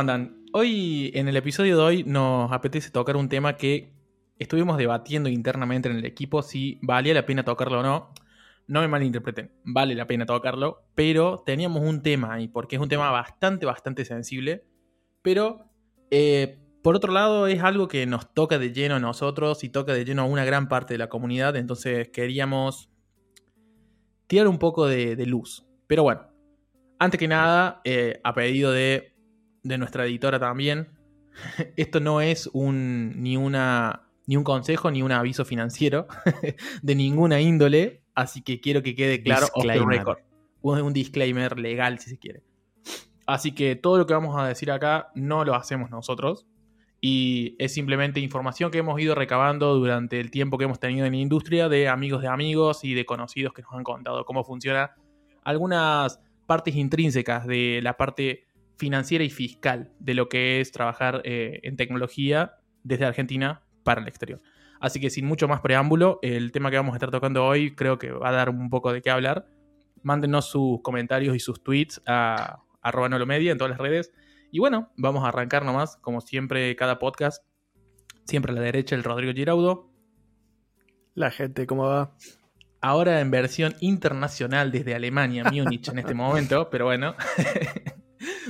Bueno, ¿cómo andan? Hoy, en el episodio de hoy, nos apetece tocar un tema que estuvimos debatiendo internamente en el equipo si valía la pena tocarlo o no. No me malinterpreten, vale la pena tocarlo, pero teníamos un tema ahí, porque es un tema bastante, bastante sensible. Pero, eh, por otro lado, es algo que nos toca de lleno a nosotros y toca de lleno a una gran parte de la comunidad, entonces queríamos tirar un poco de, de luz. Pero bueno, antes que nada, eh, a pedido de, nuestra editora también, esto no es un, ni, una, ni un consejo ni un aviso financiero de ninguna índole, así que quiero que quede claro record. Un, un disclaimer legal si se quiere. Así que todo lo que vamos a decir acá no lo hacemos nosotros. Y es simplemente información que hemos ido recabando durante el tiempo que hemos tenido en la industria de amigos de amigos y de conocidos que nos han contado cómo funciona algunas partes intrínsecas de la parte financiera y fiscal de lo que es trabajar eh, en tecnología desde Argentina para el exterior. Así que sin mucho más preámbulo, el tema que vamos a estar tocando hoy creo que va a dar un poco de qué hablar. Mándenos sus comentarios y sus tweets a arroba media en todas las redes. Y bueno, vamos a arrancar nomás, como siempre, cada podcast. Siempre a la derecha el Rodrigo Giraudo. La gente, ¿cómo va? ahora en versión internacional desde Alemania, Múnich en este momento, pero bueno.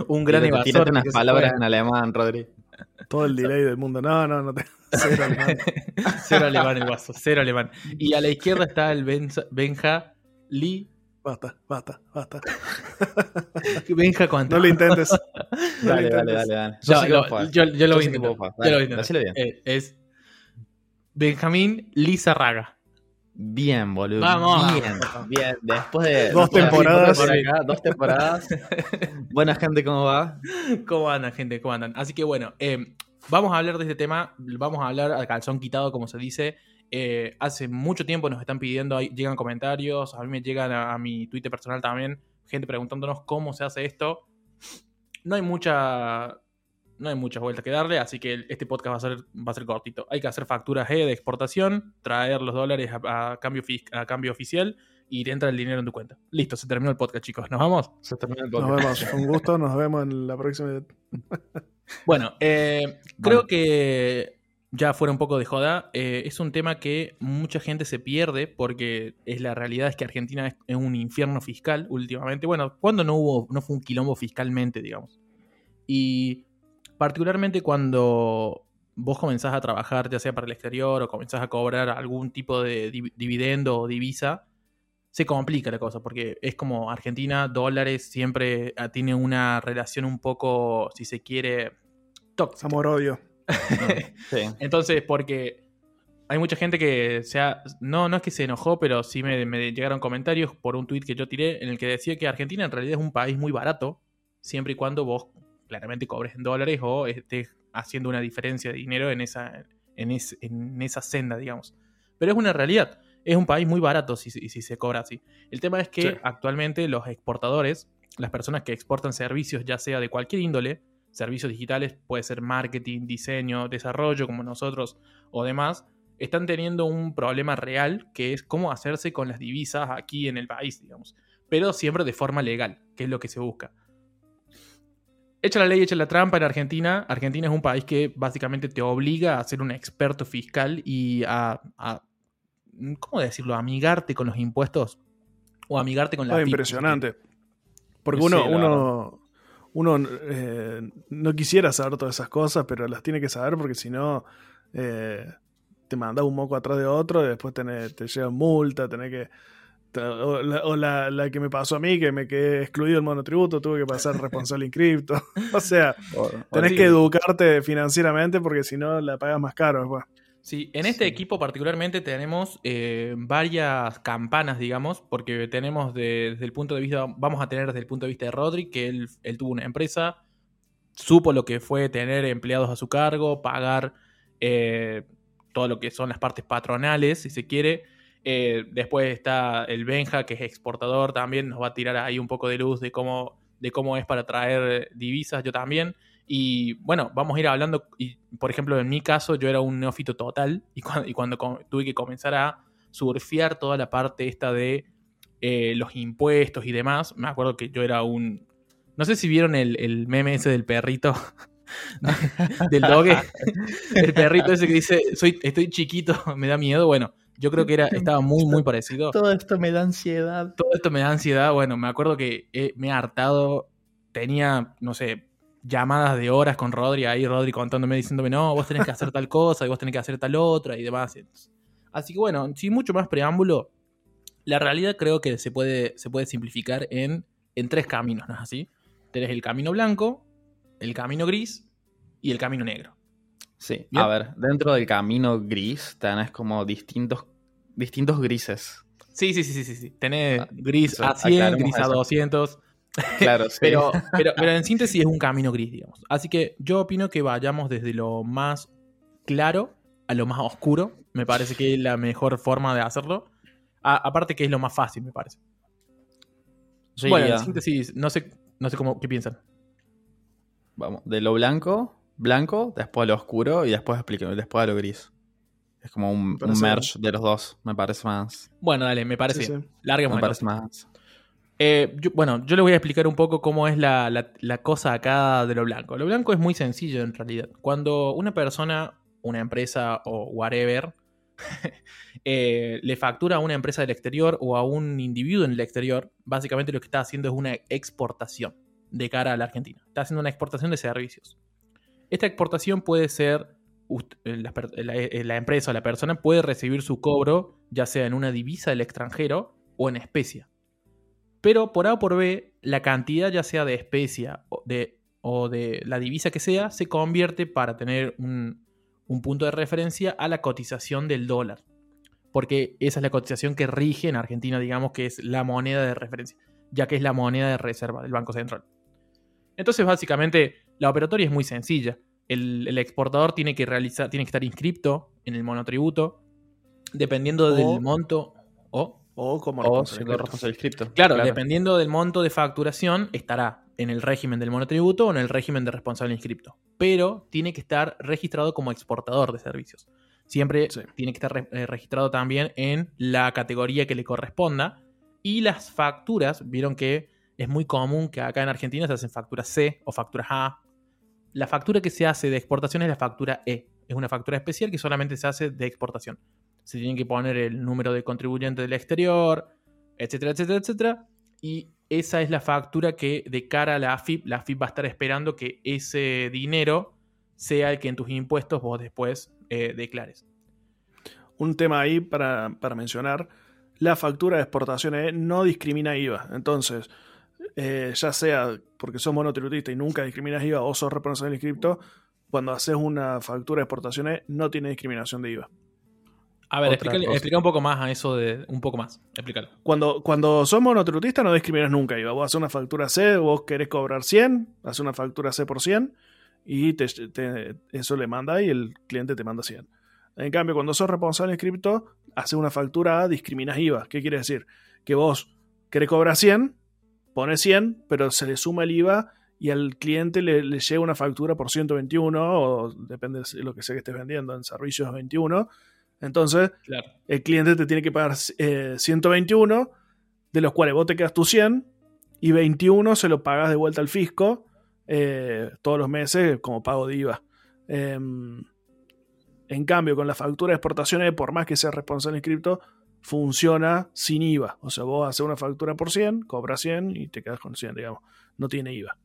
un gran evasor. unas palabras en alemán, Rodri. Todo el delay del mundo. No, no, no te... Cero alemán. cero alemán el vaso, cero alemán. Y a la izquierda está el Benja, Lee. Basta, basta, basta. Benja, ¿cuánto? No lo intentes. dale, dale, dale, dale, Yo, yo, yo, lo voy a intentar. Yo lo. Eh, es Benjamín Lizarraga. Bien, boludo. Vamos. Bien, bien. Después de dos temporadas. dos temporadas. Buena gente, ¿cómo va? ¿Cómo andan, gente? ¿Cómo andan? Así que bueno, eh, vamos a hablar de este tema. Vamos a hablar al calzón quitado, como se dice. Eh, hace mucho tiempo nos están pidiendo, llegan comentarios, a mí me llegan a, a mi Twitter personal también, gente preguntándonos cómo se hace esto. No hay mucha no hay muchas vueltas que darle, así que este podcast va a ser, va a ser cortito. Hay que hacer facturas E de exportación, traer los dólares a, cambio, a cambio oficial y te entra el dinero en tu cuenta. Listo, se terminó el podcast, chicos. ¿Nos vamos? Se terminó el podcast. Nos vemos. Un gusto, nos vemos en la próxima. bueno, eh, creo que ya fuera un poco de joda, eh, es un tema que mucha gente se pierde porque es la realidad es que Argentina es, es un infierno fiscal últimamente. Bueno, cuando no hubo, no fue un quilombo fiscalmente, digamos. Y particularmente cuando vos comenzás a trabajar, ya sea para el exterior o comenzás a cobrar algún tipo de dividendo o divisa, se complica la cosa, porque es como Argentina, dólares, siempre ah, tiene una relación un poco, si se quiere, tóxica. Amor-odio. Entonces, porque hay mucha gente que sea, no, no es que se enojó, pero sí me, me, llegaron comentarios por un tuit que yo tiré en el que decía que Argentina en realidad es un país muy barato, siempre y cuando vos claramente cobres en dólares o estés haciendo una diferencia de dinero en esa, en, esa senda, digamos. Pero es una realidad. Es un país muy barato si, si se cobra así. El tema es que actualmente los exportadores, las personas que exportan servicios, ya sea de cualquier índole, servicios digitales, puede ser marketing, diseño, desarrollo, como nosotros o demás, están teniendo un problema real que es cómo hacerse con las divisas aquí en el país, digamos. Pero siempre de forma legal, que es lo que se busca. Echa la ley, echa la trampa en Argentina. Argentina es un país que básicamente te obliga a ser un experto fiscal y a, ¿cómo decirlo? amigarte con los impuestos o amigarte con la... Ah, impresionante. Porque uno, uno, uno eh, no quisiera saber todas esas cosas, pero las tiene que saber porque si no eh, te manda un moco atrás de otro y después te lleva multa, tenés que o, la, que me pasó a mí, que me quedé excluido el monotributo, tuve que pasar responsable en cripto. o sea, tenés que educarte financieramente porque si no la pagas más caro Sí, en este equipo particularmente tenemos eh, varias campanas, digamos, porque tenemos desde el punto de vista, vamos a tener desde el punto de vista de Rodri, que él, tuvo una empresa, supo lo que fue tener empleados a su cargo, pagar eh, todo lo que son las partes patronales, si se quiere, eh, después está el Benja, que es exportador también, nos va a tirar ahí un poco de luz de cómo, de cómo es para traer divisas, yo también. Y bueno, vamos a ir hablando, y, por ejemplo, en mi caso yo era un neófito total y cuando, tuve que comenzar a surfear toda la parte esta de eh, los impuestos y demás, me acuerdo que yo era un, No sé si vieron el, el meme ese del perrito. del doge. el perrito ese que dice, soy, estoy chiquito, me da miedo. Bueno, yo creo que era, estaba muy, muy parecido. Todo esto me da ansiedad. Todo esto me da ansiedad. Bueno, me acuerdo que eh, me he hartado. Tenía, no sé, llamadas de horas con Rodri ahí, Rodri contándome, diciéndome, no, vos tenés que hacer tal cosa y vos tenés que hacer tal otra y demás. Así que bueno, sin mucho más preámbulo, la realidad creo que se puede, se puede simplificar en, en tres caminos, ¿no es así? Tenés el camino blanco, el camino gris y el camino negro. Sí, a ver, dentro del camino gris tenés como distintos, distintos grises. Sí, sí, sí, sí, sí. Tenés ah, gris a 100, gris a 200. Claro, sí. pero, pero, pero en síntesis es un camino gris, digamos. Así que yo opino que vayamos desde lo más claro a lo más oscuro. Me parece que es la mejor forma de hacerlo. aparte que es lo más fácil, me parece. bueno, en síntesis, no sé, no sé cómo, qué piensan. Vamos, de lo blanco blanco, después a lo oscuro y después después a lo gris. Es como un, merge de los dos, me parece más. Bueno, dale, me parece sí, Me parece más. Eh, bueno, yo le voy a explicar un poco cómo es la, cosa acá de lo blanco. Lo blanco es muy sencillo en realidad. Cuando una persona, una empresa o whatever, eh, le factura a una empresa del exterior o a un individuo en el exterior, básicamente lo que está haciendo es una exportación de cara a la Argentina. Está haciendo una exportación de servicios. Esta exportación puede ser, eh, eh, la, empresa o la persona puede recibir su cobro ya sea en una divisa del extranjero o en especia. Pero por A o por B, la cantidad ya sea de especia o de, o de la divisa que sea, se convierte para tener un, un punto de referencia a la cotización del dólar. Porque esa es la cotización que rige en Argentina, digamos que es la moneda de referencia, ya que es la moneda de reserva del Banco Central. Entonces, básicamente, la operatoria es muy sencilla. El, exportador tiene que, realizar, tiene que estar inscripto en el monotributo, dependiendo del monto. O, o como responsable inscripto. Claro, dependiendo del monto de facturación, estará en el régimen del monotributo o en el régimen de responsable inscripto. Pero tiene que estar registrado como exportador de servicios. Siempre tiene que estar eh, registrado también en la categoría que le corresponda. Y las facturas, vieron que es muy común que acá en Argentina se hacen facturas C o facturas A. La factura que se hace de exportación es la factura E. Es una factura especial que solamente se hace de exportación. Se tiene que poner el número de contribuyente del exterior, etcétera, etcétera, etcétera. Y esa es la factura que de cara a la AFIP, la AFIP va a estar esperando que ese dinero sea el que en tus impuestos vos después eh, declares. Un tema ahí para, para mencionar, la factura de exportación E no discrimina IVA. Entonces, eh, ya sea porque sos monotributista y nunca discriminas IVA o sos responsable de cripto, cuando haces una factura de exportaciones no tiene discriminación de IVA. A ver, explica, un poco más a eso de. Un poco más, explícalo. Cuando, cuando sos monotributista no discriminas nunca IVA. Vos haces una factura C, vos querés cobrar 100, haces una factura C por 100 y eso le manda y el cliente te manda 100. En cambio, cuando sos responsable de cripto, haces una factura A, discriminas IVA. ¿Qué quiere decir? Que vos querés cobrar 100, pone 100, pero se le suma el IVA y al cliente le, llega una factura por 121 o depende de lo que sea que estés vendiendo en servicios 21. Entonces, el cliente te tiene que pagar 121, eh, de los cuales vos te quedas tu 100 y 21 se lo pagas de vuelta al fisco eh, todos los meses como pago de IVA. Em, en cambio, con la factura de exportaciones, por más que sea responsable en cripto, funciona sin IVA. O sea, vos haces una factura por 100, cobras 100 y te quedas con 100, digamos. No tiene IVA.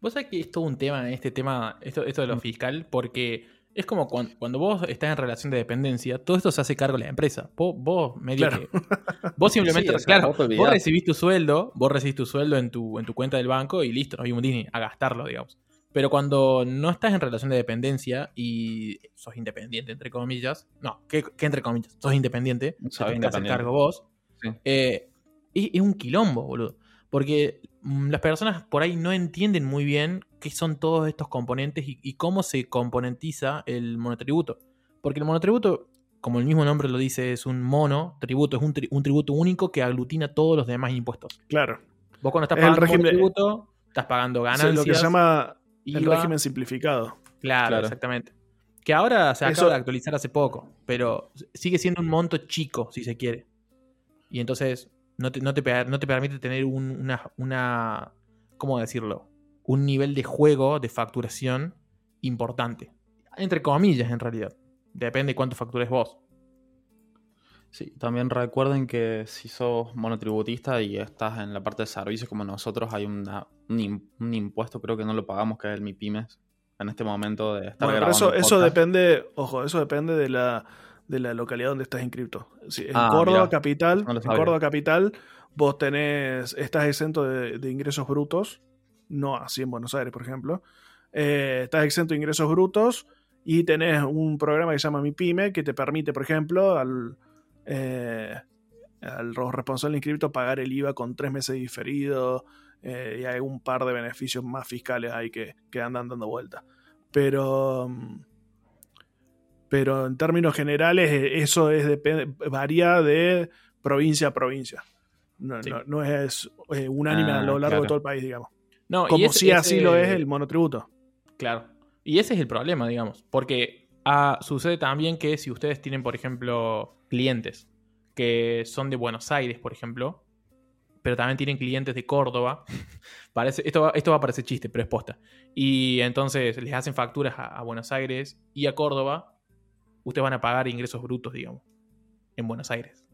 Vos sabés que es todo un tema, este tema, esto, esto de lo mm. fiscal, porque es como cuando, vos estás en relación de dependencia, todo esto se hace cargo de la empresa. Vos, vos medio que. Vos simplemente, claro, vos, recibís tu sueldo, vos recibís tu sueldo en tu, en tu cuenta del banco y listo, no hay un dinero a gastarlo, digamos. Pero cuando no estás en relación de dependencia y sos independiente, entre comillas, no, ¿qué, entre comillas? Sos independiente, sabes que hacer cargo vos, eh, es, un quilombo, boludo. Porque mm, las personas por ahí no entienden muy bien qué son todos estos componentes y, cómo se componentiza el monotributo. Porque el monotributo, como el mismo nombre lo dice, es un monotributo, es un, un tributo único que aglutina todos los demás impuestos. Claro. Vos cuando estás pagando un tributo, estás pagando ganancias. lo que se llama el régimen simplificado. Claro, exactamente. Que ahora se acaba de actualizar hace poco, pero sigue siendo un monto chico, si se quiere. Y entonces no te, no te, permite tener una, ¿cómo decirlo? Un nivel de juego, de facturación importante. Entre comillas, en realidad. Depende de cuánto factures vos. Sí, también recuerden que si sos monotributista y estás en la parte de servicios como nosotros, hay un, impuesto, creo que no lo pagamos, que es el MIPIMES, en este momento de estar bueno, eso, eso depende, ojo, eso depende de la, de la localidad donde estás inscrito. en ah, Córdoba Capital, en Córdoba Capital, vos tenés, estás exento de, ingresos brutos, no así en Buenos Aires, por ejemplo. Eh, estás exento de ingresos brutos y tenés un programa que se llama MIPYME que te permite, por ejemplo, al eh, al responsable inscripto pagar el IVA con tres meses diferido eh, y hay un par de beneficios más fiscales ahí que, que andan dando vuelta. Pero, pero en términos generales eh, eso es varía de provincia a provincia. No, es unánime a lo ah, largo de todo el país, digamos. No, Como si así lo es el monotributo. Claro. Y ese es el problema, digamos. Porque ah, sucede también que si ustedes tienen, por ejemplo, clientes que son de Buenos Aires, por ejemplo, pero también tienen clientes de Córdoba. Parece, esto, va, esto va a parecer chiste, pero es posta. Y entonces les hacen facturas a, Buenos Aires y a Córdoba. Ustedes van a pagar ingresos brutos, digamos, en Buenos Aires.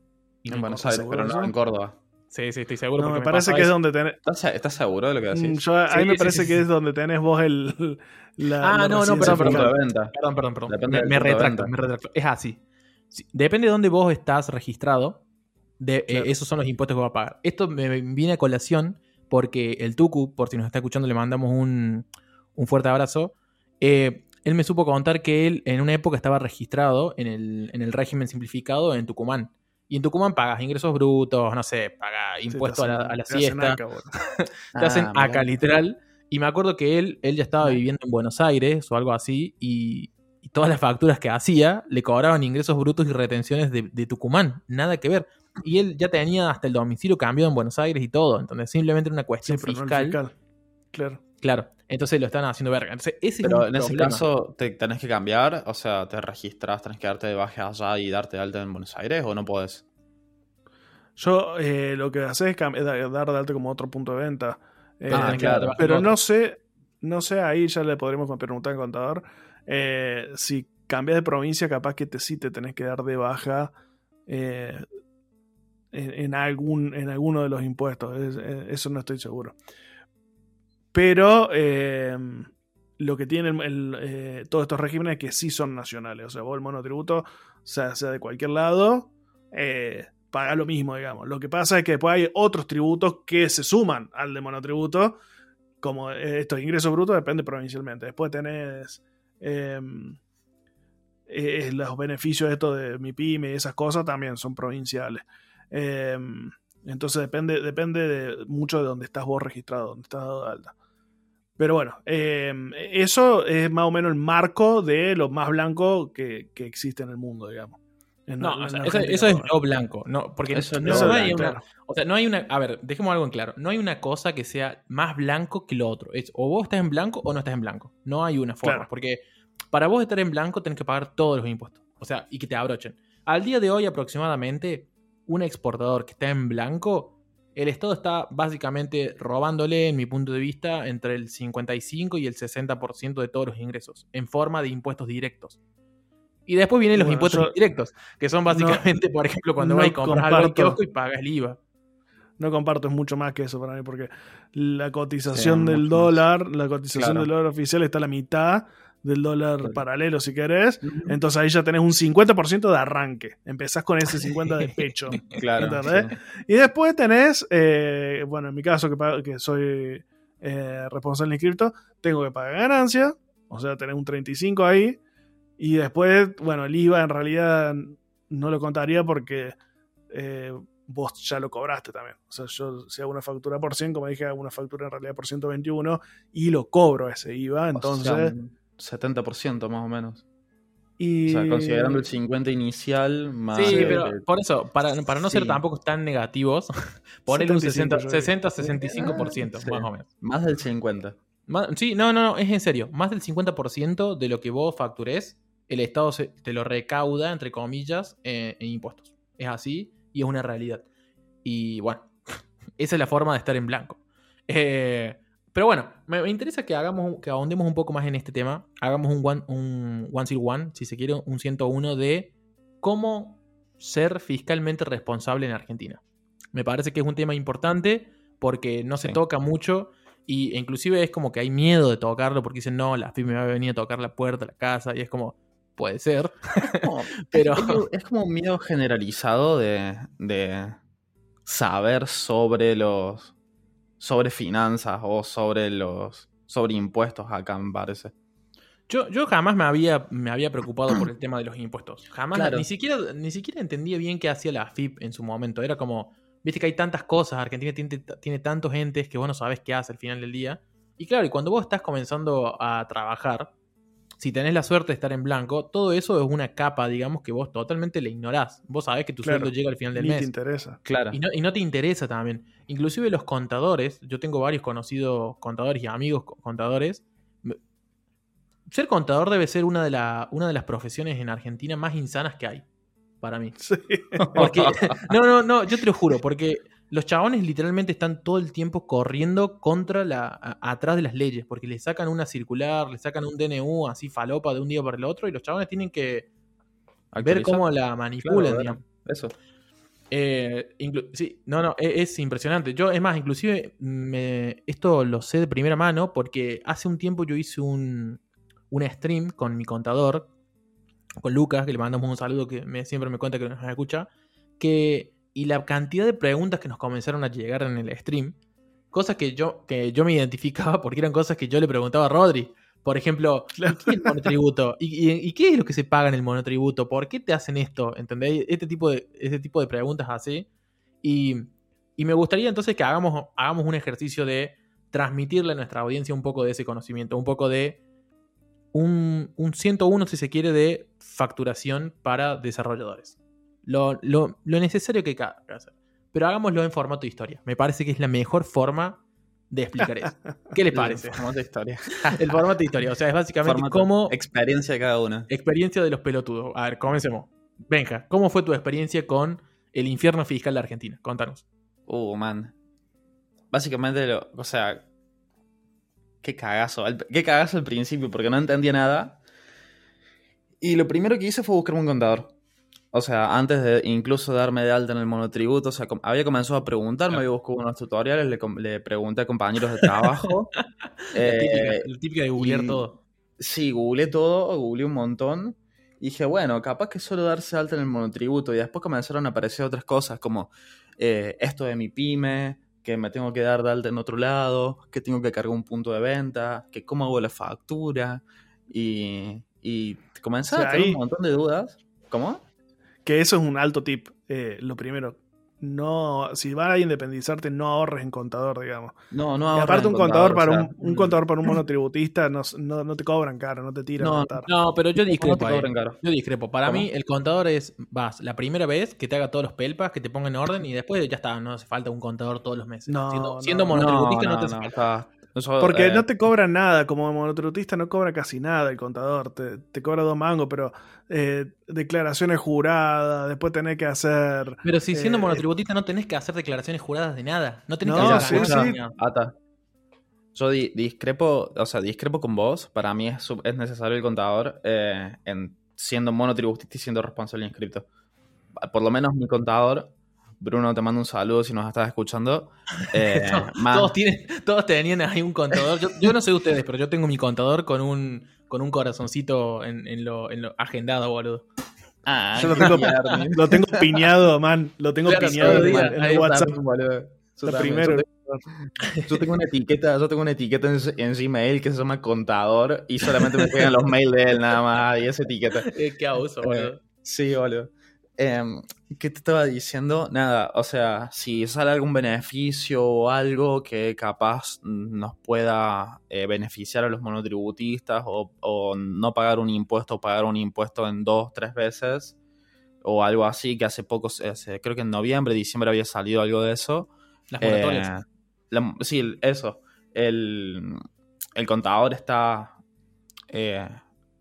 en Buenos Aires, pero no en Córdoba. Sí, sí, estoy seguro. me, parece que es donde tenés. ¿Estás, seguro de lo que decís? Mm, a mí me parece que es donde tenés vos el. La, ah, no, no, perdón, perdón. Perdón, perdón, Me, retracto, me retracto. Es así depende de dónde vos estás registrado, de, eh, esos son los impuestos que va a pagar. Esto me viene a colación porque el Tucu, por si nos está escuchando, le mandamos un, fuerte abrazo. Eh, él me supo contar que él en una época estaba registrado en el, régimen simplificado en Tucumán. Y en Tucumán pagas ingresos brutos, no sé, pagas impuestos a la, siesta. te hacen acá, literal. Y me acuerdo que él, él ya estaba viviendo en Buenos Aires o algo así. Y, y todas las facturas que hacía le cobraban ingresos brutos y retenciones de, Tucumán. Nada que ver. Y él ya tenía hasta el domicilio cambiado en Buenos Aires y todo. Entonces, simplemente era una cuestión fiscal. Claro. Claro. Entonces lo están haciendo verga. Pero en ese caso, ¿te tenés que cambiar? O sea, ¿te registras, tenés que darte de baja allá y darte de alta en Buenos Aires o no podés? Yo eh, lo que haces es dar de alta como otro punto de venta. Eh, ah, claro. Pero no sé, no sé, ahí ya le podremos preguntar al contador eh, si cambias de provincia, capaz que te, sí te tenés que dar de baja eh, en, algún, en alguno de los impuestos. eso no estoy seguro. Pero eh, lo que tienen todos estos regímenes es que sí son nacionales. O sea, vos el monotributo, sea, sea de cualquier lado, paga lo mismo, digamos. Lo que pasa es que después hay otros tributos que se suman al de monotributo. Como estos ingresos brutos depende provincialmente. Después tenés Em, eh, eh, los beneficios de esto de mi pyme y esas cosas también son provinciales. Em, entonces depende, depende de mucho de dónde estás vos registrado, dónde estás dado de alta. Pero bueno, em, eso es más o menos el marco de lo más blanco que, existe en el mundo, digamos. No, eso, es lo blanco, no, porque no, hay una, o sea, no hay una, a ver, dejemos algo en claro, no hay una cosa que sea más blanco que lo otro, es o vos estás en blanco o no estás en blanco, no hay una forma, porque para vos estar en blanco tenés que pagar todos los impuestos. O sea, y que te abrochen. Al día de hoy aproximadamente, un exportador que está en blanco, el Estado está básicamente robándole, en mi punto de vista, entre el 55 y el 60% de todos los ingresos, en forma de impuestos directos. Y después vienen los impuestos indirectos, que son básicamente, por ejemplo, cuando vas y compras algo en y pagas el IVA. No comparto, es mucho más que eso para mí, porque la cotización del dólar, la cotización del dólar oficial está a la mitad del dólar paralelo, si querés. Entonces ahí ya tenés un 50% de arranque. Empezás con ese 50% de pecho. claro. Y después tenés, eh, bueno, en mi caso, que, que soy eh, responsable de inscripto, tengo que pagar ganancia. O sea, tenés un 35 ahí. Y después, bueno, el IVA en realidad no lo contaría porque eh, vos ya lo cobraste también. O sea, yo si hago una factura por 100, como dije, hago una factura en realidad por 121 y lo cobro ese IVA. Entonces... 70% más o menos. Y... O sea, considerando el 50 inicial más... Sí, pero por eso, para, no ser tampoco tan negativos, ponle un 60-65% más o menos. Más del 50. sí, no, no, no, es en serio. Más del 50% de lo que vos facturés, el Estado te lo recauda, entre comillas, en, impuestos. Es así y es una realidad. Y bueno, esa es la forma de estar en blanco. Eh, Pero bueno, me, interesa que hagamos, que ahondemos un poco más en este tema. Hagamos un one, un one one, si se quiere, un 101 de cómo ser fiscalmente responsable en Argentina. Me parece que es un tema importante porque no se toca mucho y inclusive es como que hay miedo de tocarlo porque dicen, no, la FIP me va a venir a tocar la puerta de la casa y es como, puede ser. pero... Es, como un miedo generalizado de, de saber sobre los sobre finanzas o sobre los sobre impuestos acá, me parece. Yo, yo jamás me había, me había preocupado por el tema de los impuestos. Jamás, ni, siquiera, ni siquiera entendía bien qué hacía la FIP en su momento. Era como, viste que hay tantas cosas, Argentina tiene, tiene tantos entes que vos no sabes qué hace al final del día. Y claro, y cuando vos estás comenzando a trabajar, si tenés la suerte de estar en blanco, todo eso es una capa, digamos, que vos totalmente le ignorás. Vos sabés que tu sueldo llega al final del ni mes. te interesa. Claro. Y no, y no, te interesa también. Inclusive los contadores, yo tengo varios conocidos contadores y amigos contadores. Ser contador debe ser una de, la, una de las profesiones en Argentina más insanas que hay, para mí. Sí. Porque, no, no, no, yo te lo juro, porque los chabones literalmente están todo el tiempo corriendo contra la. atrás de las leyes, porque le sacan una circular, le sacan un DNU así falopa de un día para el otro, y los chabones tienen que ver cómo la manipulan, Eso. Eh, sí, no, no, e, es, impresionante. Yo, es más, inclusive me, esto lo sé de primera mano porque hace un tiempo yo hice un, un stream con mi contador, con Lucas, que le mandamos un saludo que me, siempre me cuenta que nos escucha, que y la cantidad de preguntas que nos comenzaron a llegar en el stream, cosas que yo, que yo me identificaba porque eran cosas que yo le preguntaba a Rodri. Por ejemplo, ¿qué es el monotributo? ¿Y, qué es lo que se paga en el monotributo? ¿Por qué te hacen esto? ¿Entendéis? Este tipo de, este tipo de preguntas así. Y, y me gustaría entonces que hagamos, hagamos un ejercicio de transmitirle a nuestra audiencia un poco de ese conocimiento, un poco de un, un 101, si se quiere, de facturación para desarrolladores lo, necesario que cada hacer. Pero hagámoslo en formato de historia. Me parece que es la mejor forma de explicar eso. ¿Qué les parece? El formato de historia. el formato de historia. O sea, es básicamente como. Experiencia de cada uno. Experiencia de los pelotudos. A ver, comencemos. Benja, ¿cómo fue tu experiencia con el infierno fiscal de Argentina? Contanos. Uh, man. Básicamente, o sea. Qué cagazo. qué cagazo al principio, porque no entendía nada. Y lo primero que hice fue buscarme un contador. O sea, antes de incluso darme de alta en el monotributo, o sea, había comenzado a preguntarme, había buscado unos tutoriales, le, pregunté a compañeros de trabajo. eh, el típico de googlear todo. Sí, googleé todo, googleé un montón. Y dije, bueno, capaz que solo darse alta en el monotributo. Y después comenzaron a aparecer otras cosas, como eh, esto de mi pyme, que me tengo que dar de alta en otro lado, que tengo que cargar un punto de venta, que cómo hago la factura. Y, y comencé a tener un montón de dudas. ¿Cómo? Que eso es un alto tip. Eh, lo primero, no, si vas a independizarte, no ahorres en contador, digamos. No, no ahorres. aparte, un contador, para un, un, contador para un monotributista no, no, te cobran caro, no te tiran. No, no pero yo discrepo. Yo discrepo. Para mí, el contador es, vas, la primera vez que te haga todos los pelpas, que te ponga en orden y después ya está, no hace falta un contador todos los meses. siendo, siendo monotributista no, te hace falta. Porque eh, no te cobra nada, como monotributista no cobra casi nada el contador, te, cobra dos mangos, pero eh, declaraciones juradas, después tenés que hacer... Pero si siendo eh, monotributista no tenés que hacer declaraciones juradas de nada, no tenés que hacer sí, sí. Ata. Yo discrepo, o sea, discrepo con vos, para mí es, es necesario el contador en siendo monotributista y siendo responsable inscrito. Por lo menos mi contador Bruno, te mando un saludo si nos estás escuchando. Eh, todos, tienen, todos tenían ahí un contador. Yo, no sé ustedes, pero yo tengo mi contador con un, con un corazoncito en, lo, en lo agendado, boludo. Ah, yo lo tengo, lo tengo piñado, man. Lo tengo piñado en, el WhatsApp. primero. Yo tengo, una etiqueta, yo tengo una etiqueta en, Gmail que se llama contador y solamente me pegan los mails de él nada más y esa etiqueta. Qué abuso, boludo. Sí, boludo. Em, ¿Qué te estaba diciendo? Nada, o sea, si sale algún beneficio o algo que capaz nos pueda eh, beneficiar a los monotributistas o, no pagar un impuesto o pagar un impuesto en dos, tres veces o algo así, que hace poco, creo que en noviembre, diciembre había salido algo de eso. Las moratorias. Eh, sí, eso. El, el contador está eh,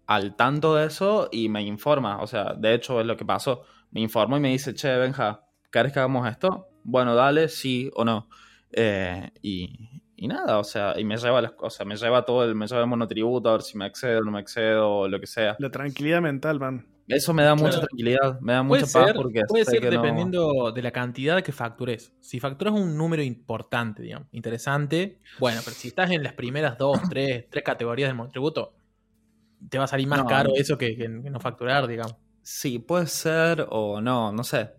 al tanto de eso y me informa. O sea, de hecho es lo que pasó me informó y me dice, che, Benja, ¿querés que hagamos esto? Bueno, dale, sí o no. Eh, y, y nada, o sea, y me lleva las cosas, me lleva todo el, me lleva el monotributo, a ver si me excedo, no me excedo, lo que sea. La tranquilidad mental, man. Eso me da mucha tranquilidad, me da mucha paz porque puede ser dependiendo de la cantidad que factures. Si facturas un número importante, digamos, interesante, bueno, pero si estás en las primeras dos, tres, tres categorías del monotributo, te va a salir más caro eso que, no facturar, digamos. Sí, puede ser o no, no sé.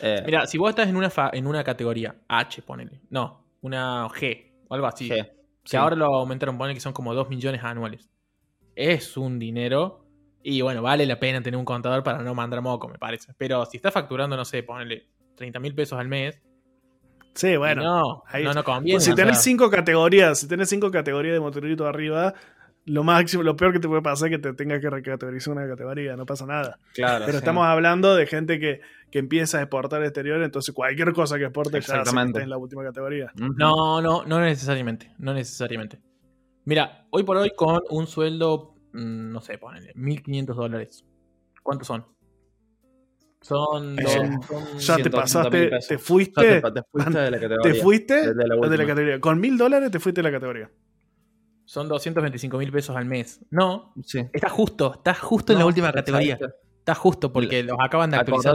Eh, Mira, si vos estás en una, en una categoría H, ponele, no, una G o algo así, que ahora lo aumentaron, ponele que son como 2 millones anuales. Es un dinero y bueno, vale la pena tener un contador para no mandar moco, me parece. Pero si estás facturando, no sé, ponele 30 mil pesos al mes. Sí, bueno. No, no, no conviene. si tenés cinco categorías, si tenés cinco categorías de motorito arriba, lo máximo, lo peor que te puede pasar es que te tengas que recategorizar una categoría, no pasa nada. Claro. Pero estamos hablando de gente que, empieza a exportar exterior, entonces cualquier cosa que exporte ya está en la última categoría. No, no, no necesariamente, no necesariamente. Mira, hoy por hoy con un sueldo, mm, no sé, ponele, 1.500 dólares. ¿Cuántos son? Son, ya te pasaste, te fuiste, te, fuiste de la categoría. Te fuiste de la categoría. Con mil dólares te fuiste de la categoría. Son 225 mil pesos al mes. No, está justo, está justo en la última categoría. Está justo porque los acaban de actualizar.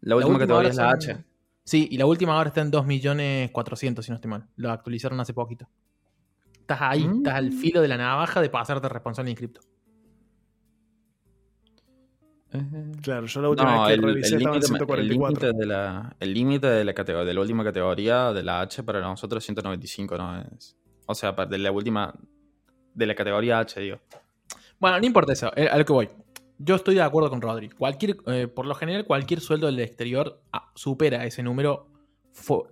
La, última, categoría es la H. Sí, y la última ahora está en 2.400.000, si no estoy mal. Lo actualizaron hace poquito. Estás ahí, mm. estás al filo de la navaja de pasarte responsable inscripto. Claro, yo la última vez que revisé estaba en 144. El límite de la, categoría, de la última categoría de la H para nosotros es 195, ¿no? Es o sea, de la última. De la categoría H, digo. Bueno, no importa eso, eh, a lo que voy. Yo estoy de acuerdo con Rodri. Cualquier, eh, por lo general, cualquier sueldo del exterior ah, supera ese número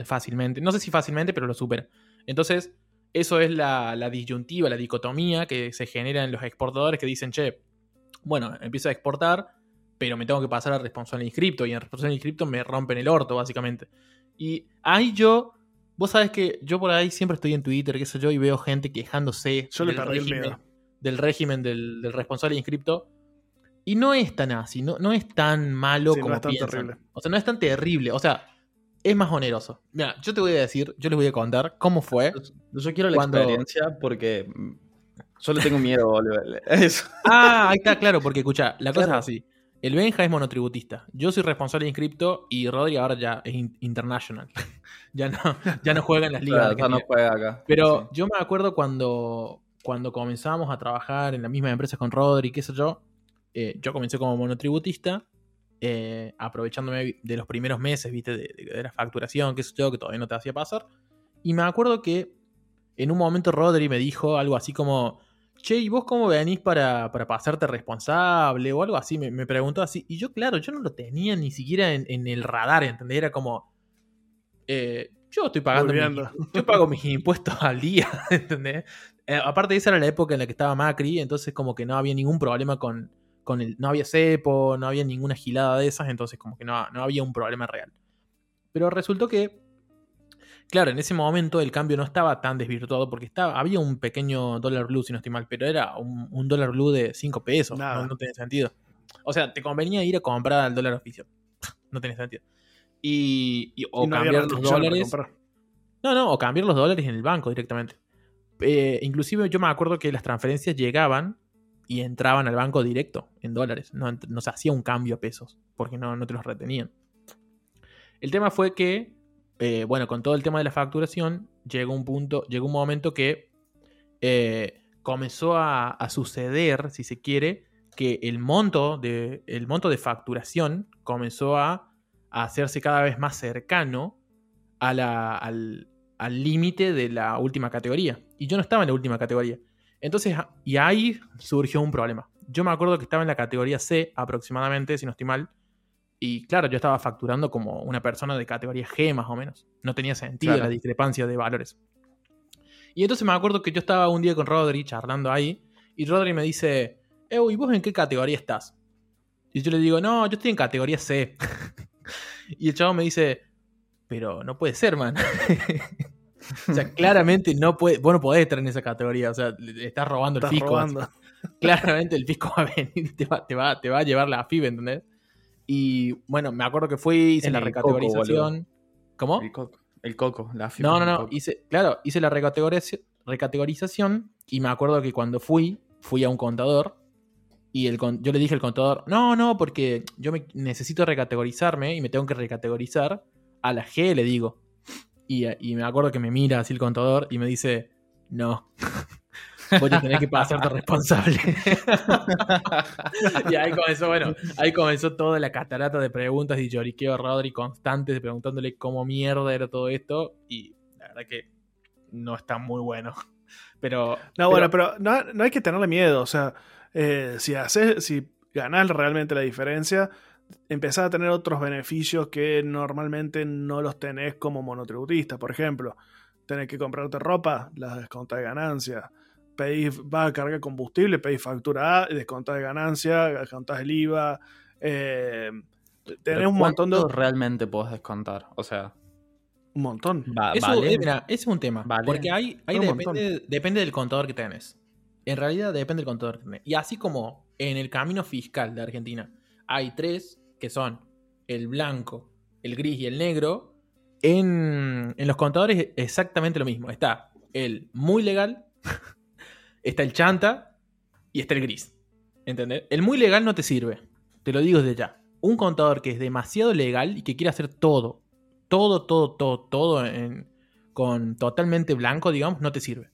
fácilmente. No sé si fácilmente, pero lo supera. Entonces, eso es la, disyuntiva, la dicotomía que se genera en los exportadores que dicen, che, bueno, empiezo a exportar, pero me tengo que pasar a responsable inscripto y en responsable inscripto me rompen el orto, básicamente. Y ahí yo Vos sabés que yo por ahí siempre estoy en Twitter, qué sé yo, y veo gente quejándose del, régimen, del, régimen del, responsable inscripto. Y no es tan así, no, no es tan malo como no piensan. O sea, no es tan terrible. O sea, es más oneroso. Mira, yo te voy a decir, yo les voy a contar cómo fue. Yo, quiero la experiencia porque solo tengo miedo, Eso. Ah, ahí está, claro, porque escucha, la cosa es así. El Benja es monotributista. Yo soy responsable de inscripto y Rodri ahora ya es international. ya, no, ya no juega en las ligas. no juega acá. Pero yo me acuerdo cuando, cuando comenzamos a trabajar en la misma empresa con Rodri, qué sé yo. Eh, yo comencé como monotributista, eh, aprovechándome de los primeros meses, viste, de, de, la facturación, qué sé yo, que todavía no te hacía pasar. Y me acuerdo que en un momento Rodri me dijo algo así como che, ¿y vos cómo venís para, pasarte responsable o algo así? Me, preguntó así. Y yo, claro, yo no lo tenía ni siquiera en, el radar, ¿entendés? Era como, eh, yo estoy pagando, yo pago mis impuestos al día, ¿entendés? Eh, aparte, esa era la época en la que estaba Macri, entonces como que no había ningún problema con, con el, no había cepo, no había ninguna gilada de esas, entonces como que no, no había un problema real. Pero resultó que Claro, en ese momento el cambio no estaba tan desvirtuado porque estaba, había un pequeño dólar blue, si no estoy mal, pero era un, dólar blue de 5 pesos. No, no tenía sentido. O sea, te convenía ir a comprar al dólar oficial. no tenía sentido. Y, o cambiar los dólares. No, no, o cambiar los dólares en el banco directamente. Eh, inclusive yo me acuerdo que las transferencias llegaban y entraban al banco directo en dólares. No, se hacía un cambio a pesos porque no, no te los retenían. El tema fue que eh, bueno, con todo el tema de la facturación, llegó un punto, un momento que eh, comenzó a, suceder, si se quiere, que el monto de, el monto de facturación comenzó a, hacerse cada vez más cercano al límite de la última categoría. Y yo no estaba en la última categoría. Entonces, y ahí surgió un problema. Yo me acuerdo que estaba en la categoría C aproximadamente, si no estoy mal, y claro, yo estaba facturando como una persona de categoría G más o menos. No tenía sentido la discrepancia de valores. Y entonces me acuerdo que yo estaba un día con Rodri charlando ahí. Y Rodri me dice, ¿y vos en qué categoría estás? Y yo le digo, no, yo estoy en categoría C. y el chavo me dice, pero no puede ser, man. o sea, claramente no puede, vos no podés estar en esa categoría. O sea, le estás robando el fisco. Claramente el fisco va a venir y te va, te va, te va a llevar la FIB, ¿entendés? Y bueno, me acuerdo que fui, hice la recategorización. ¿Cómo? El coco, la AFIP. No, es no, el no. coco. Hice, claro, hice la recategorización, recategorización y me acuerdo que cuando fui, fui a un contador y el, con- yo le dije al contador, no, no, porque yo me, necesito recategorizarme y me tengo que recategorizar a la G, le digo. Y, y me acuerdo que me mira así el contador y me dice, no. Voy a tener que pasarte responsable. y ahí comenzó, bueno, ahí comenzó toda la catarata de preguntas y lloriqueo a Rodri constantes preguntándole cómo mierda era todo esto. Y la verdad que no está muy bueno. Pero. No, bueno, pero no, no hay que tenerle miedo. O sea, eh, si haces, si ganás realmente la diferencia, empezás a tener otros beneficios que normalmente no los tenés como monotributista. Por ejemplo, tenés que comprarte ropa, la descontás de ganancia. Pedís, vas a cargar combustible, pedís factura A, descontás de ganancia, descontás el IVA. eh, tenés un montón de. ¿cuánto realmente podés descontar? O sea, Un montón. va- Eso, vale. eh, mira, ese es un tema. Vale. Porque hay, hay Un depende, depende del contador que tenés. En realidad depende del contador que tenés. Y así como en el camino fiscal de Argentina hay tres, que son el blanco, el gris y el negro, en, en los contadores es exactamente lo mismo. Está el muy legal, está el chanta y está el gris. ¿Entendés? El muy legal no te sirve. Te lo digo desde ya. Un contador que es demasiado legal y que quiere hacer todo, todo, todo, todo, todo en- con totalmente blanco, digamos, no te sirve.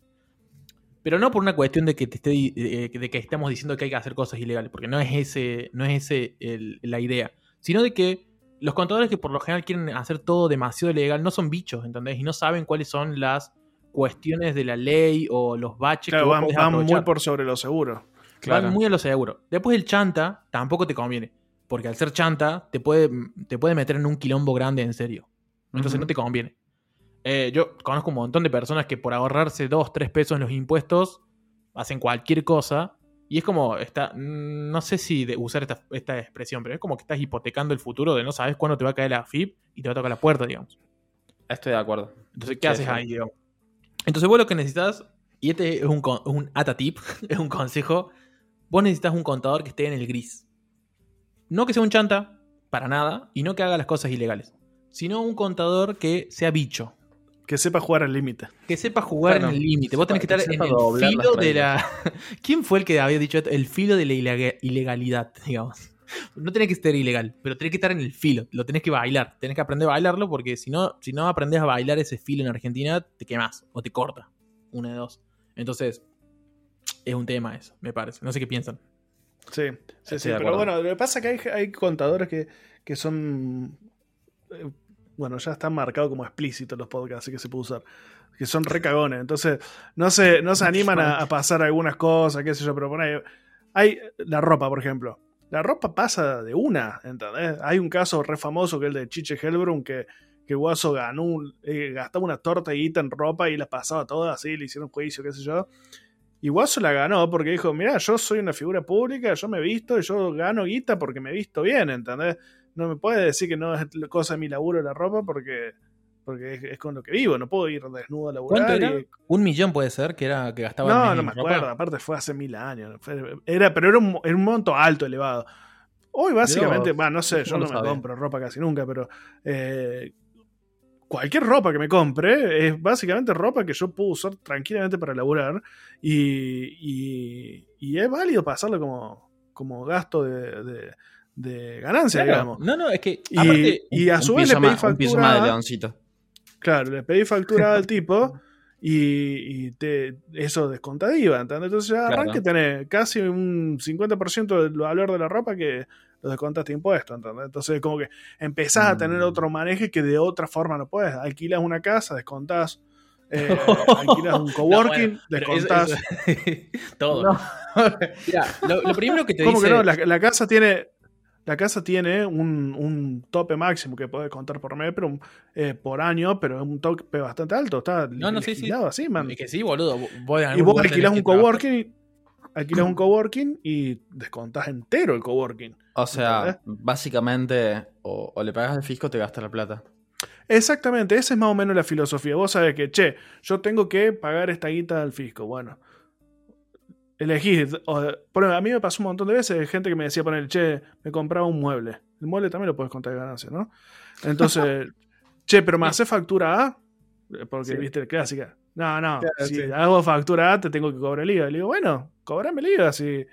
Pero no por una cuestión de que te esté eh, de que estemos diciendo que hay que hacer cosas ilegales, porque no es ese, no es ese la idea, sino de que los contadores que por lo general quieren hacer todo demasiado legal no son bichos, ¿entendés? Y no saben cuáles son las cuestiones de la ley o los baches Claro, que van, van muy por sobre lo seguro. Claro. Van muy a lo seguro. Después el chanta tampoco te conviene. Porque al ser chanta te puede, te puede meter en un quilombo grande en serio. Entonces no te conviene. Eh, yo conozco un montón de personas que por ahorrarse 2, 3 pesos en los impuestos hacen cualquier cosa. Y es como, está, no sé si de usar esta, esta expresión, pero es como que estás hipotecando el futuro de no sabes cuándo te va a caer la FIP y te va a tocar la puerta, digamos. Estoy de acuerdo. Entonces, ¿qué Sí, haces sí. ahí, digamos? Entonces, vos lo que necesitas, y este es un, un ATA tip, es un consejo, vos necesitas un contador que esté en el gris. No que sea un chanta, para nada, y no que haga las cosas ilegales, sino un contador que sea bicho, Que sepa jugar al límite. que sepa jugar Claro. en el límite. Vos tenés que Sepa- estar que en el filo de la... ¿Quién fue el que había dicho esto? El filo de la ilega- ilegalidad, digamos. No tenés que ser ilegal, pero tenés que estar en el filo. Lo tenés que bailar. Tenés que aprender a bailarlo porque si no, si no aprendes a bailar ese filo en Argentina, te quemás o te corta. Una de dos. Entonces, es un tema eso, me parece. No sé qué piensan. Sí, sí, sí. Pero bueno, lo que pasa es que hay, hay contadores que, que son. eh, Bueno, ya están marcados como explícitos los podcasts, así que se puede usar. Que son recagones. Entonces, no se, no se animan a, a pasar algunas cosas, qué sé yo, pero por ahí. Hay la ropa, por ejemplo. La ropa pasa de una, ¿entendés? Hay un caso re famoso que es el de Chiche Helbrun, que, que Guaso ganó, eh, gastaba una torta y en ropa y la pasaba todas así, le hicieron juicio, qué sé yo. Y Guaso la ganó porque dijo, mira, yo soy una figura pública, yo me visto y yo gano guita porque me visto bien, ¿entendés? No me puede decir que no es cosa de mi laburo la ropa porque, porque es, es con lo que vivo, no puedo ir desnudo a laburar. ¿Cuánto era? y- Un millón puede ser que era que gastaba no, no me ropa? acuerdo, aparte fue hace mil años. Era, pero era un, era un monto alto, elevado. Hoy básicamente, va, no sé, yo no me compro ropa casi nunca, pero eh, cualquier ropa que me compre es básicamente ropa que yo puedo usar tranquilamente para laburar y, y, y es válido pasarlo como, como gasto de, de- de ganancia, Claro. digamos. No, no, es que Y, aparte, y a Un su vez le pedí un pijama de factura. leoncito. Claro, le pedí factura al tipo y, y te, eso desconta IVA, ¿entendés? Entonces ya Claro. arranque tenés casi un 50% del valor de la ropa que lo descontaste impuesto, ¿entendés? Entonces como que empezás a tener Mm. otro manejo que de otra forma no puedes. Alquilas una casa, descontás. eh, alquilas un coworking, No, bueno, descontás. eso- eso- todo. Mira, lo, lo primero que te ¿Cómo dice... que no? La, la casa tiene. La casa tiene un, un tope máximo que puedes contar por mes, pero eh, por año, pero es un tope bastante alto. Está No, no, sí, sí. legislado así, man. Es que sí, boludo. Vos Y vos alquilás un coworking, y- alquilás un coworking y descontás entero el coworking. O sea, ¿Entendés? básicamente, o, o le pagas al fisco o te gastas la plata. Exactamente, esa es más o menos la filosofía. Vos sabés que, che, yo tengo que pagar esta guita al fisco. Bueno, elegís. o- por a mí me pasó un montón de veces gente que me decía poner, che, me compraba un mueble. El mueble también lo puedes contar de ganancia, ¿no? Entonces, che, pero me hace factura A, porque Sí. viste, clásica. No, no, Claro, si sí. hago factura A, te tengo que cobrar el IVA. Le digo, bueno, cobrame el IVA. Si,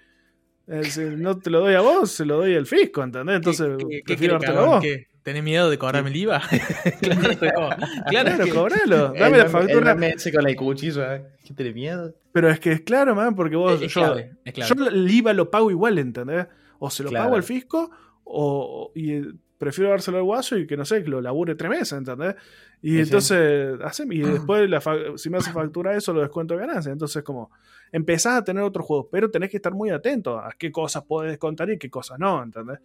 eh, si no te lo doy a vos, se lo doy al fisco, ¿entendés? Entonces, ¿Qué- qué- qué prefiero dártelo a vos. ¿Qué? ¿Tenés miedo de cobrarme el IVA? claro, claro, Claro, cobralo. El Dame la factura. El ese con la cuchilla, ¿eh? ¿Qué tiene miedo? Pero es que es claro, man, porque vos, es yo, clave, es clave. yo el IVA lo pago igual, ¿entendés? O se lo Claro. pago al fisco, o y prefiero dárselo al guaso y que no sé, que lo labure tres meses, ¿entendés? Y Sí, sí. entonces, haceme- y después la si me hace factura eso, lo descuento de ganancia. Entonces, como empezás a tener otros juegos, pero tenés que estar muy atento a qué cosas podés descontar y qué cosas no, ¿entendés?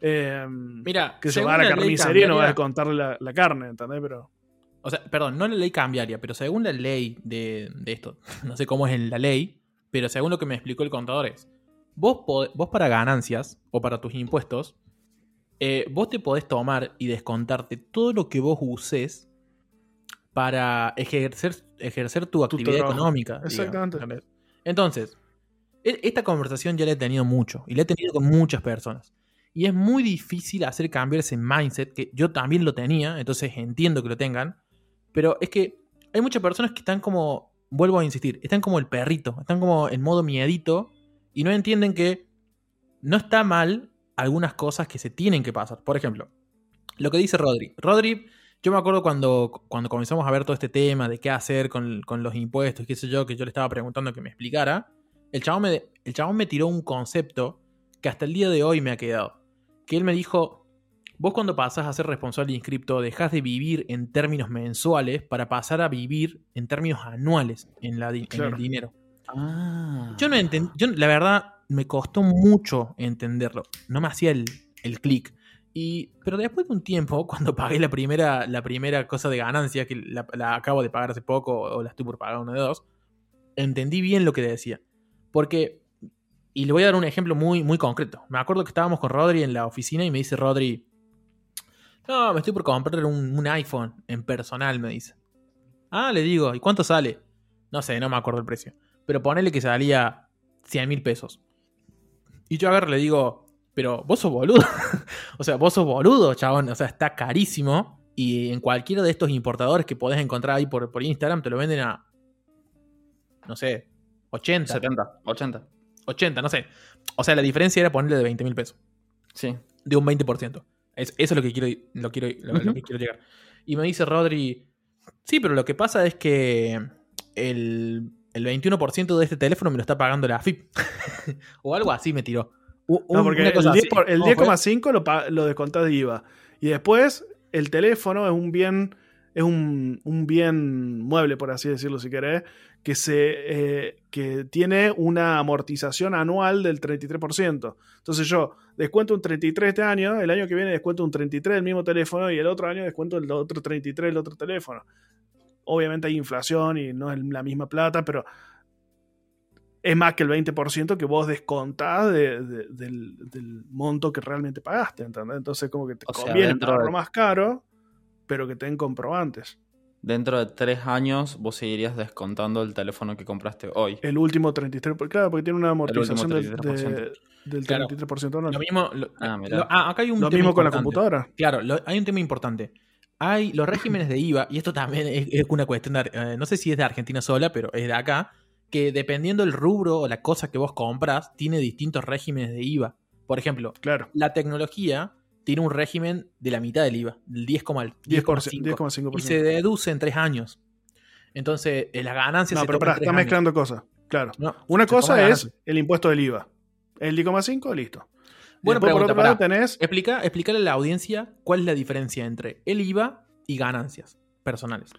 Eh, Mira, que se va a la carnicería y no vas a descontarle la, la carne, ¿entendés? Pero O sea, perdón, no la ley cambiaria, pero según la ley de, de esto, no sé cómo es en la ley, pero según lo que me explicó el contador es, vos, vos para ganancias o para tus impuestos, eh, vos te podés tomar y descontarte todo lo que vos uses para ejercer, ejercer tu actividad trabajo. económica. Exactamente. Entonces, e- esta conversación ya la he tenido mucho y la he tenido con muchas personas. Y es muy difícil hacer cambiar ese mindset, que yo también lo tenía, entonces entiendo que lo tengan, pero es que hay muchas personas que están como, vuelvo a insistir, están como el perrito, están como en modo miedito y no entienden que no está mal algunas cosas que se tienen que pasar. Por ejemplo, lo que dice Rodri. Rodri, yo me acuerdo cuando, cuando comenzamos a ver todo este tema de qué hacer con, con los impuestos qué sé yo, que yo le estaba preguntando que me explicara, el chabón el chabón me tiró un concepto que hasta el día de hoy me ha quedado. Que él me dijo, vos cuando pasás a ser responsable de inscripto, dejás de vivir en términos mensuales para pasar a vivir en términos anuales en, la, en el dinero. Ah. Yo no entendí, yo la verdad me costó mucho entenderlo, no me hacía el, el clic. Y, pero después de un tiempo, cuando pagué la primera, la primera cosa de ganancia, que la, la acabo de pagar hace poco o la estoy por pagar una de dos, entendí bien lo que decía. Porque, y le voy a dar un ejemplo muy, muy concreto. Me acuerdo que estábamos con Rodri en la oficina y me dice Rodri, no, me estoy por comprar un, un iPhone en personal, me dice. Ah, le digo, ¿y cuánto sale? No sé, no me acuerdo el precio. Pero ponele que salía 100 mil pesos. Y yo agarro y le digo, pero vos sos boludo. o sea, vos sos boludo, chabón. O sea, está carísimo. Y en cualquiera de estos importadores que podés encontrar ahí por, por Instagram, te lo venden a, no sé, 80, 70, 80. 80, no sé. O sea, la diferencia era ponerle de 20 mil pesos. Sí. De un 20%. Es- eso es lo que quiero, lo quiero, lo- lo que quiero llegar. Y me dice Rodri, sí, pero lo que pasa es que el, el 21% de este teléfono me lo está pagando la AFIP. o algo así me tiró. No, porque el cosa así. 10%, por- el ¿Cómo fue? 10,5 lo, pa- lo descontás de IVA. Y después, el teléfono es un bien, es un, un bien mueble, por así decirlo, si querés, que, se, eh, que tiene una amortización anual del 33%. Entonces yo descuento un 33 este año, el año que viene descuento un 33 del mismo teléfono y el otro año descuento el otro 33 del otro teléfono. Obviamente hay inflación y no es la misma plata, pero es más que el 20% que vos descontás de- de- del, del monto que realmente pagaste, ¿entendés? Entonces como que te O sea, conviene dentro pagarlo de- más caro, pero que te den comprobantes. Dentro de tres años, vos seguirías descontando el teléfono que compraste hoy. El último 33%, por- claro, porque tiene una amortización del, 33%. de- del Claro. 33% anual. Lo mismo, lo- Ah, lo- ah, acá hay un Lo tema mismo con la computadora. Claro, lo- hay un tema importante. Hay los regímenes de IVA, y esto también es, es una cuestión, de, eh, no sé si es de Argentina sola, pero es de acá, que dependiendo del rubro o la cosa que vos compras, tiene distintos regímenes de IVA. Por ejemplo, Claro, la tecnología tiene un régimen de la mitad del IVA, del 10,5%. 10%, 10,5%. 10,5%. y se deduce en tres años. Entonces, eh, las ganancias No, se pero pará, está años. mezclando cosas. Claro. No, Una cosa es el impuesto del IVA. El 10,5, listo. Buena Después, por otro lado, tenés Explica, explicarle a la audiencia cuál es la diferencia entre el IVA y ganancias personales.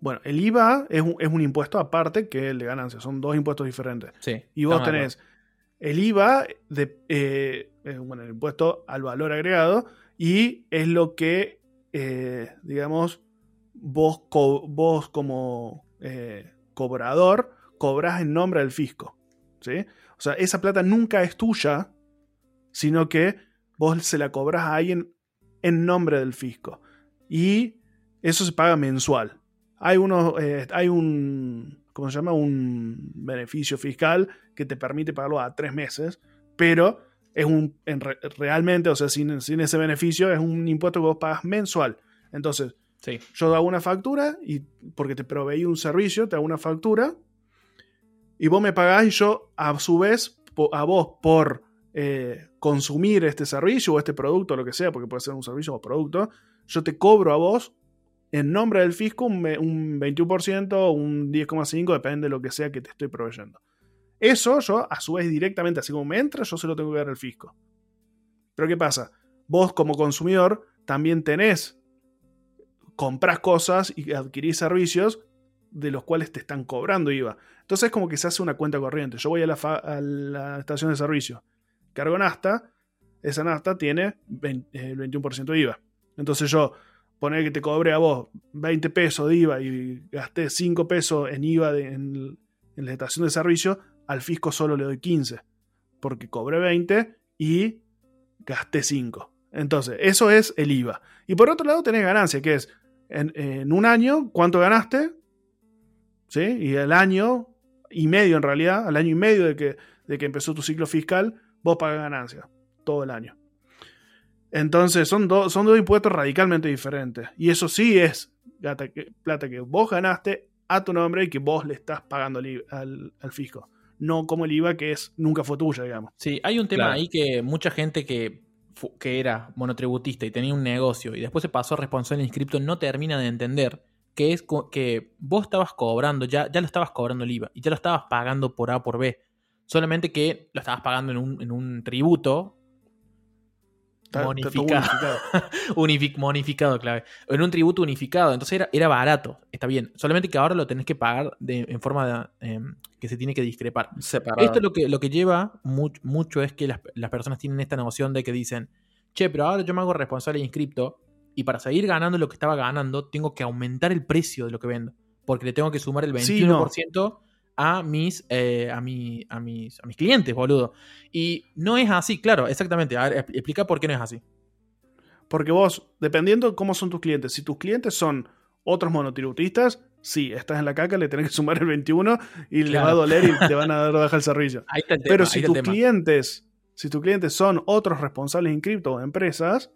Bueno, el IVA es un, es un impuesto aparte que el de ganancias. Son dos impuestos diferentes. Sí. Y vos tenés el IVA, de, eh, eh, bueno, el impuesto al valor agregado, y es lo que, eh, digamos, vos, vos como eh, cobrador cobras en nombre del fisco. ¿sí? O sea, esa plata nunca es tuya, sino que vos se la cobras a alguien en nombre del fisco. Y eso se paga mensual. Hay, eh, hay un, ¿cómo se llama? Un beneficio fiscal que te permite pagarlo a tres meses, pero es un, en re- realmente, o sea, sin, sin ese beneficio, es un impuesto que vos pagas mensual. Entonces, Sí. Yo hago una factura y porque te proveí un servicio, te hago una factura y vos me pagás y yo a su vez a vos por eh, consumir este servicio o este producto, o lo que sea, porque puede ser un servicio o producto, yo te cobro a vos en nombre del fisco un, 21%, un 10,5%, depende de lo que sea que te estoy proveyendo. Eso yo, a su vez, directamente, así como me entra, yo se lo tengo que dar al fisco. Pero ¿qué pasa? Vos como consumidor también tenés, comprás cosas y adquirís servicios de los cuales te están cobrando IVA. Entonces es como que se hace una cuenta corriente. Yo voy a la, estación de servicio, cargo nafta, esa nafta tiene el 21% de IVA. Entonces yo poner que te cobre a vos 20 pesos de IVA y gasté 5 pesos en IVA en, la estación de servicio, al fisco solo le doy 15, porque cobré 20 y gasté 5. Entonces, eso es el IVA. Y por otro lado tenés ganancia, que es en, un año, ¿cuánto ganaste? ¿Sí? Y el año y medio en realidad, al año y medio de que, de que empezó tu ciclo fiscal, vos pagas ganancia, todo el año. Entonces son, son dos impuestos radicalmente diferentes. Y eso sí es plata que, vos ganaste a tu nombre y que vos le estás pagando al, fisco. No como el IVA que es nunca fue tuya, digamos. Sí, hay un tema ahí que mucha gente que, que era monotributista y tenía un negocio y después se pasó a responsable inscripto no termina de entender que es que vos estabas cobrando, ya, ya lo estabas cobrando el IVA y ya lo estabas pagando por A por B. Solamente que lo estabas pagando en un, en un tributo monificado. monificado, clave. En un tributo unificado. Entonces era, era barato. Está bien. Solamente que ahora lo tenés que pagar de, en forma de, em, que se tiene que discrepar. Esto lo que, lo que lleva mucho es que las, las, personas tienen esta noción de que dicen, che, pero ahora yo me hago responsable de inscripto y para seguir ganando lo que estaba ganando, tengo que aumentar el precio de lo que vendo. Porque le tengo que sumar el 21% a mis, eh, a, mi, a, mis, a mis clientes, boludo. Y no es así, claro, exactamente. A ver, explica por qué no es así. Porque vos, dependiendo de cómo son tus clientes, si tus clientes son otros monotributistas, sí, estás en la caca, le tenés que sumar el 21 y le va a doler y te van a dar baja el servicio. Pero si tus clientes, si tus clientes son otros responsables inscriptos o empresas,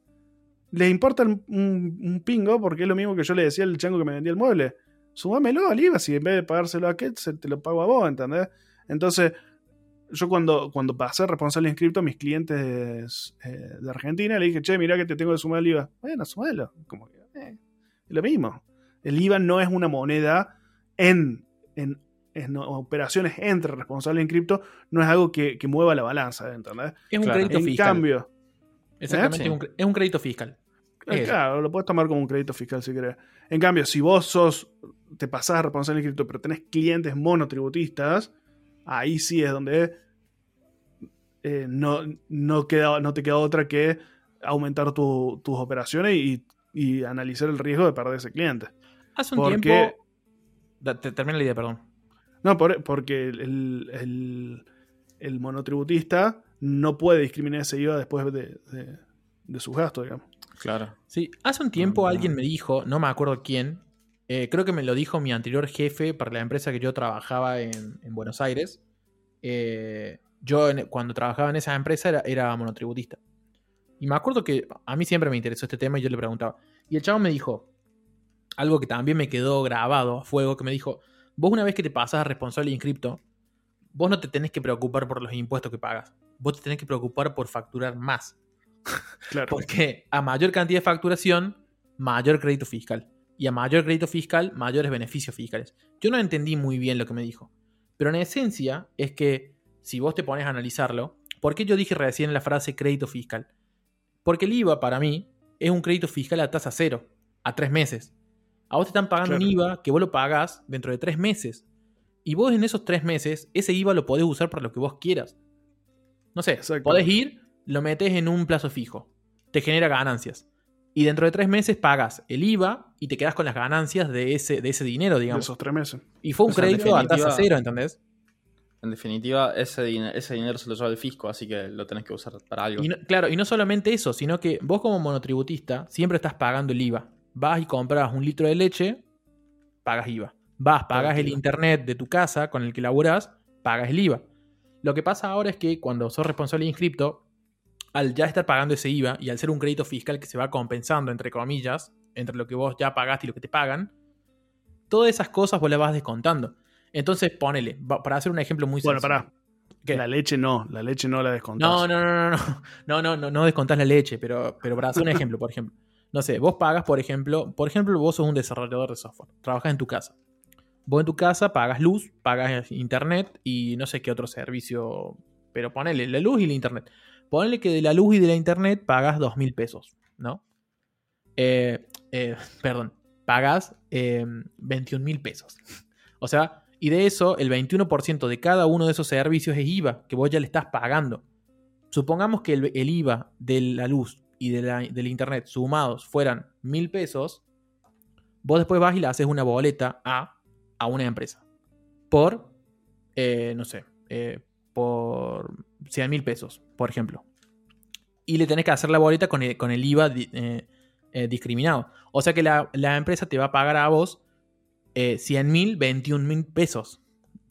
les importa un, un, pingo porque es lo mismo que yo le decía al chango que me vendía el mueble. Súmamelo al IVA, si en vez de pagárselo a Ket, te lo pago a vos, ¿entendés? Entonces, yo cuando, cuando pasé responsable inscripto a mis clientes eh, de Argentina, le dije, che, mira que te tengo que sumar el IVA. Bueno, sumalo. Como que, eh, es lo mismo. El IVA no es una moneda en, en, operaciones entre responsable inscripto, no es algo que, mueva la balanza, ¿entendés? Es un crédito en fiscal. cambio. Exactamente, es un crédito fiscal. Eh, claro, lo puedes tomar como un crédito fiscal si querés. En cambio, si vos sos, te pasás a responsable inscripto, pero tenés clientes monotributistas, ahí sí es donde eh, no, no, queda, no te queda otra que aumentar tus operaciones y, analizar el riesgo de perder ese cliente. Hace un tiempo. termina la idea, perdón. No, porque el, monotributista no puede discriminar ese IVA después de, de sus gastos, digamos. Claro. Sí, hace un tiempo alguien me dijo, no me acuerdo quién, eh, creo que me lo dijo mi anterior jefe para la empresa que yo trabajaba en, Buenos Aires. Eh, yo cuando trabajaba en esa empresa era, monotributista. Y me acuerdo que a mí siempre me interesó este tema y yo le preguntaba. Y el chavo me dijo algo que también me quedó grabado a fuego, que me dijo, vos una vez que te pasas a responsable inscripto, vos no te tenés que preocupar por los impuestos que pagas. Vos te tenés que preocupar por facturar más. Claro. Porque a mayor cantidad de facturación, mayor crédito fiscal. Y a mayor crédito fiscal, mayores beneficios fiscales. Yo no entendí muy bien lo que me dijo. Pero en esencia es que si vos te pones a analizarlo, ¿por qué yo dije recién la frase crédito fiscal? Porque el IVA para mí es un crédito fiscal a tasa cero, a tres meses. A vos te están pagando un IVA que vos lo pagás dentro de tres meses. Y vos en esos tres meses, ese IVA lo podés usar para lo que vos quieras. No sé, podés ir lo metes en un plazo fijo. Te genera ganancias. Y dentro de tres meses pagas el IVA y te quedas con las ganancias de ese, de ese dinero, digamos. De esos tres meses. Y fue un crédito a tasa cero, ¿entendés? En definitiva, ese, ese dinero se lo lleva el fisco, así que lo tenés que usar para algo. claro, y no solamente eso, sino que vos como monotributista siempre estás pagando el IVA. Vas y compras un litro de leche, pagas IVA. Vas, pagas el internet de tu casa con el que laburás, pagas el IVA. Lo que pasa ahora es que cuando sos responsable de inscripto, al ya estar pagando ese IVA y al ser un crédito fiscal que se va compensando, entre comillas, entre lo que vos ya pagaste y lo que te pagan, todas esas cosas vos las vas descontando. Entonces, ponele, para hacer un ejemplo muy Bueno, pará. La leche no, la leche no la descontás. No, no, no, no, no, no, no, no, descontás la leche, pero, pero para hacer un ejemplo, por ejemplo. No sé, vos pagas, por ejemplo, por ejemplo, vos sos un desarrollador de software, trabajas en tu casa. Vos en tu casa pagas luz, pagas internet y no sé qué otro servicio, pero ponele la luz y la internet. Ponele que de la luz y de la internet pagas dos mil pesos, ¿no? Eh, eh, perdón, pagas eh, 21 mil pesos. O sea, y de eso, el 21% de cada uno de esos servicios es IVA, que vos ya le estás pagando. Supongamos que el, IVA de la luz y de la, del internet sumados fueran mil pesos, vos después vas y le haces una boleta a, a una empresa. Por, eh, no sé, por 100 mil pesos, por ejemplo. Y le tenés que hacer la boleta con el, con el IVA eh, discriminado. O sea que la, la empresa te va a pagar a vos eh, 100 mil, 21 mil pesos.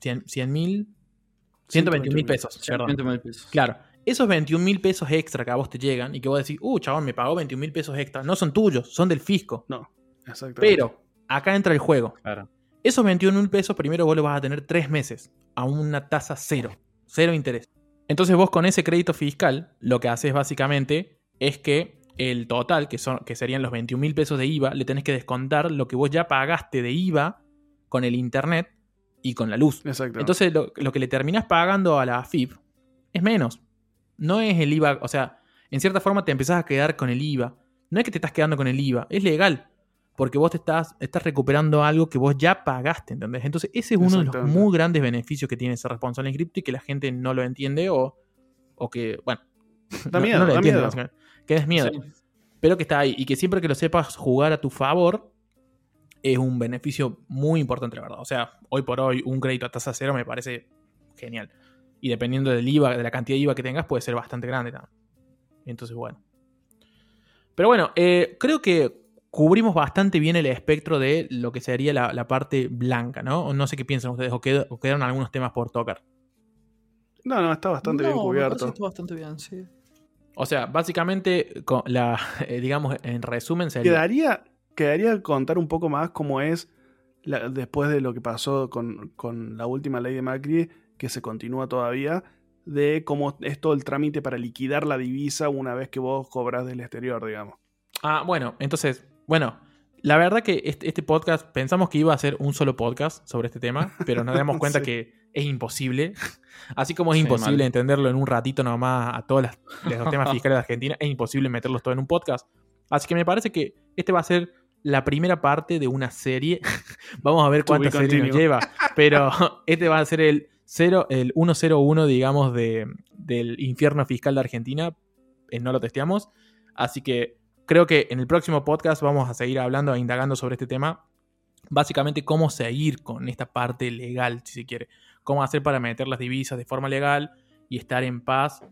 100 mil, 121 mil pesos, Claro, esos 21 mil pesos extra que a vos te llegan y que vos decís, uh, chabón, me pagó 21 mil pesos extra, no son tuyos, son del fisco. No, exactamente. Pero acá entra el juego. Claro. Esos 21 mil pesos primero vos los vas a tener tres meses a una tasa cero, cero interés. Entonces vos con ese crédito fiscal lo que haces básicamente es que el total, que, son, que serían los 21 mil pesos de IVA, le tenés que descontar lo que vos ya pagaste de IVA con el internet y con la luz. Exacto. Entonces lo, que le terminás pagando a la AFIP es menos. No es el IVA, o sea, en cierta forma te empezás a quedar con el IVA. No es que te estás quedando con el IVA, es legal. Porque vos te estás, estás recuperando algo que vos ya pagaste, ¿entendés? Entonces ese es uno de los muy grandes beneficios que tiene ese responsable en cripto y que la gente no lo entiende o, o que, bueno, da miedo, da miedo que es miedo. Pero que está ahí y que siempre que lo sepas jugar a tu favor es un beneficio muy importante, la verdad. O sea, hoy por hoy un crédito a tasa cero me parece genial. Y dependiendo del IVA, de la cantidad de IVA que tengas, puede ser bastante grande también. Entonces, bueno. Pero bueno, eh, creo que cubrimos bastante bien el espectro de lo que sería la, parte blanca, ¿no? No sé qué piensan ustedes, o, quedaron algunos temas por tocar. No, no, está bastante bien cubierto. Está bastante bien, sí. O sea, básicamente, la, eh, digamos, en resumen sería... Quedaría, quedaría contar un poco más cómo es, después de lo que pasó con, la última ley de Macri, que se continúa todavía, de cómo es todo el trámite para liquidar la divisa una vez que vos cobras del exterior, digamos. Ah, bueno, entonces, bueno, la verdad que este, este podcast pensamos que iba a ser un solo podcast sobre este tema, pero nos damos cuenta que es imposible. Así como es imposible entenderlo en un ratito nomás a todos los, temas fiscales de Argentina, es imposible meterlos todo en un podcast. Así que me parece que este va a ser la primera parte de una serie. Vamos a ver cuántas series nos lleva. Pero este va a ser el, 0, el 101, digamos, de, del infierno fiscal de Argentina. Eh, no lo testeamos. Así que creo que en el próximo podcast vamos a seguir hablando e indagando sobre este tema. Básicamente cómo seguir con esta parte legal, si se quiere cómo hacer para meter las divisas de forma legal y estar en paz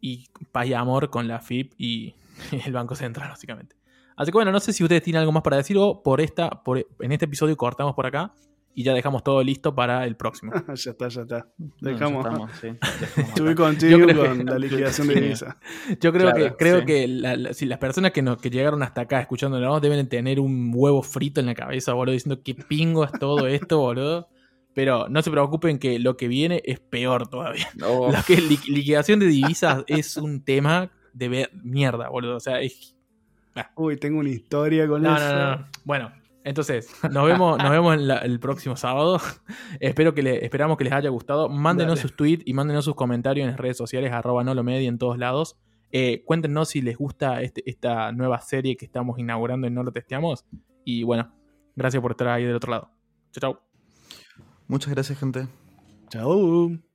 y paz y amor con la FIP y el Banco Central, básicamente. Así que bueno, no sé si ustedes tienen algo más para decir o por esta, en este episodio cortamos por acá y ya dejamos todo listo para el próximo. ya está, ya está. Dejamos. Estuve contigo con la liquidación de divisa. Yo creo que, creo que si las personas que, nos, que llegaron hasta acá escuchándonos deben tener un huevo frito en la cabeza, boludo, diciendo que pingo es todo esto, boludo. Pero no se preocupen que lo que viene es peor todavía. La que liquidación de divisas es un tema de ver mierda, boludo. O sea, es. Ah. Uy, tengo una historia con eso. No, no, Bueno, entonces, nos vemos, nos vemos el próximo sábado. Espero que le, esperamos que les haya gustado. Mándenos sus tweets y mándenos sus comentarios en las redes sociales, arroba no lo media en todos lados. Eh, cuéntenos si les gusta este, esta nueva serie que estamos inaugurando y No lo testeamos. Y bueno, gracias por estar ahí del otro lado. Chao, chao. Muchas gracias, gente. Chao.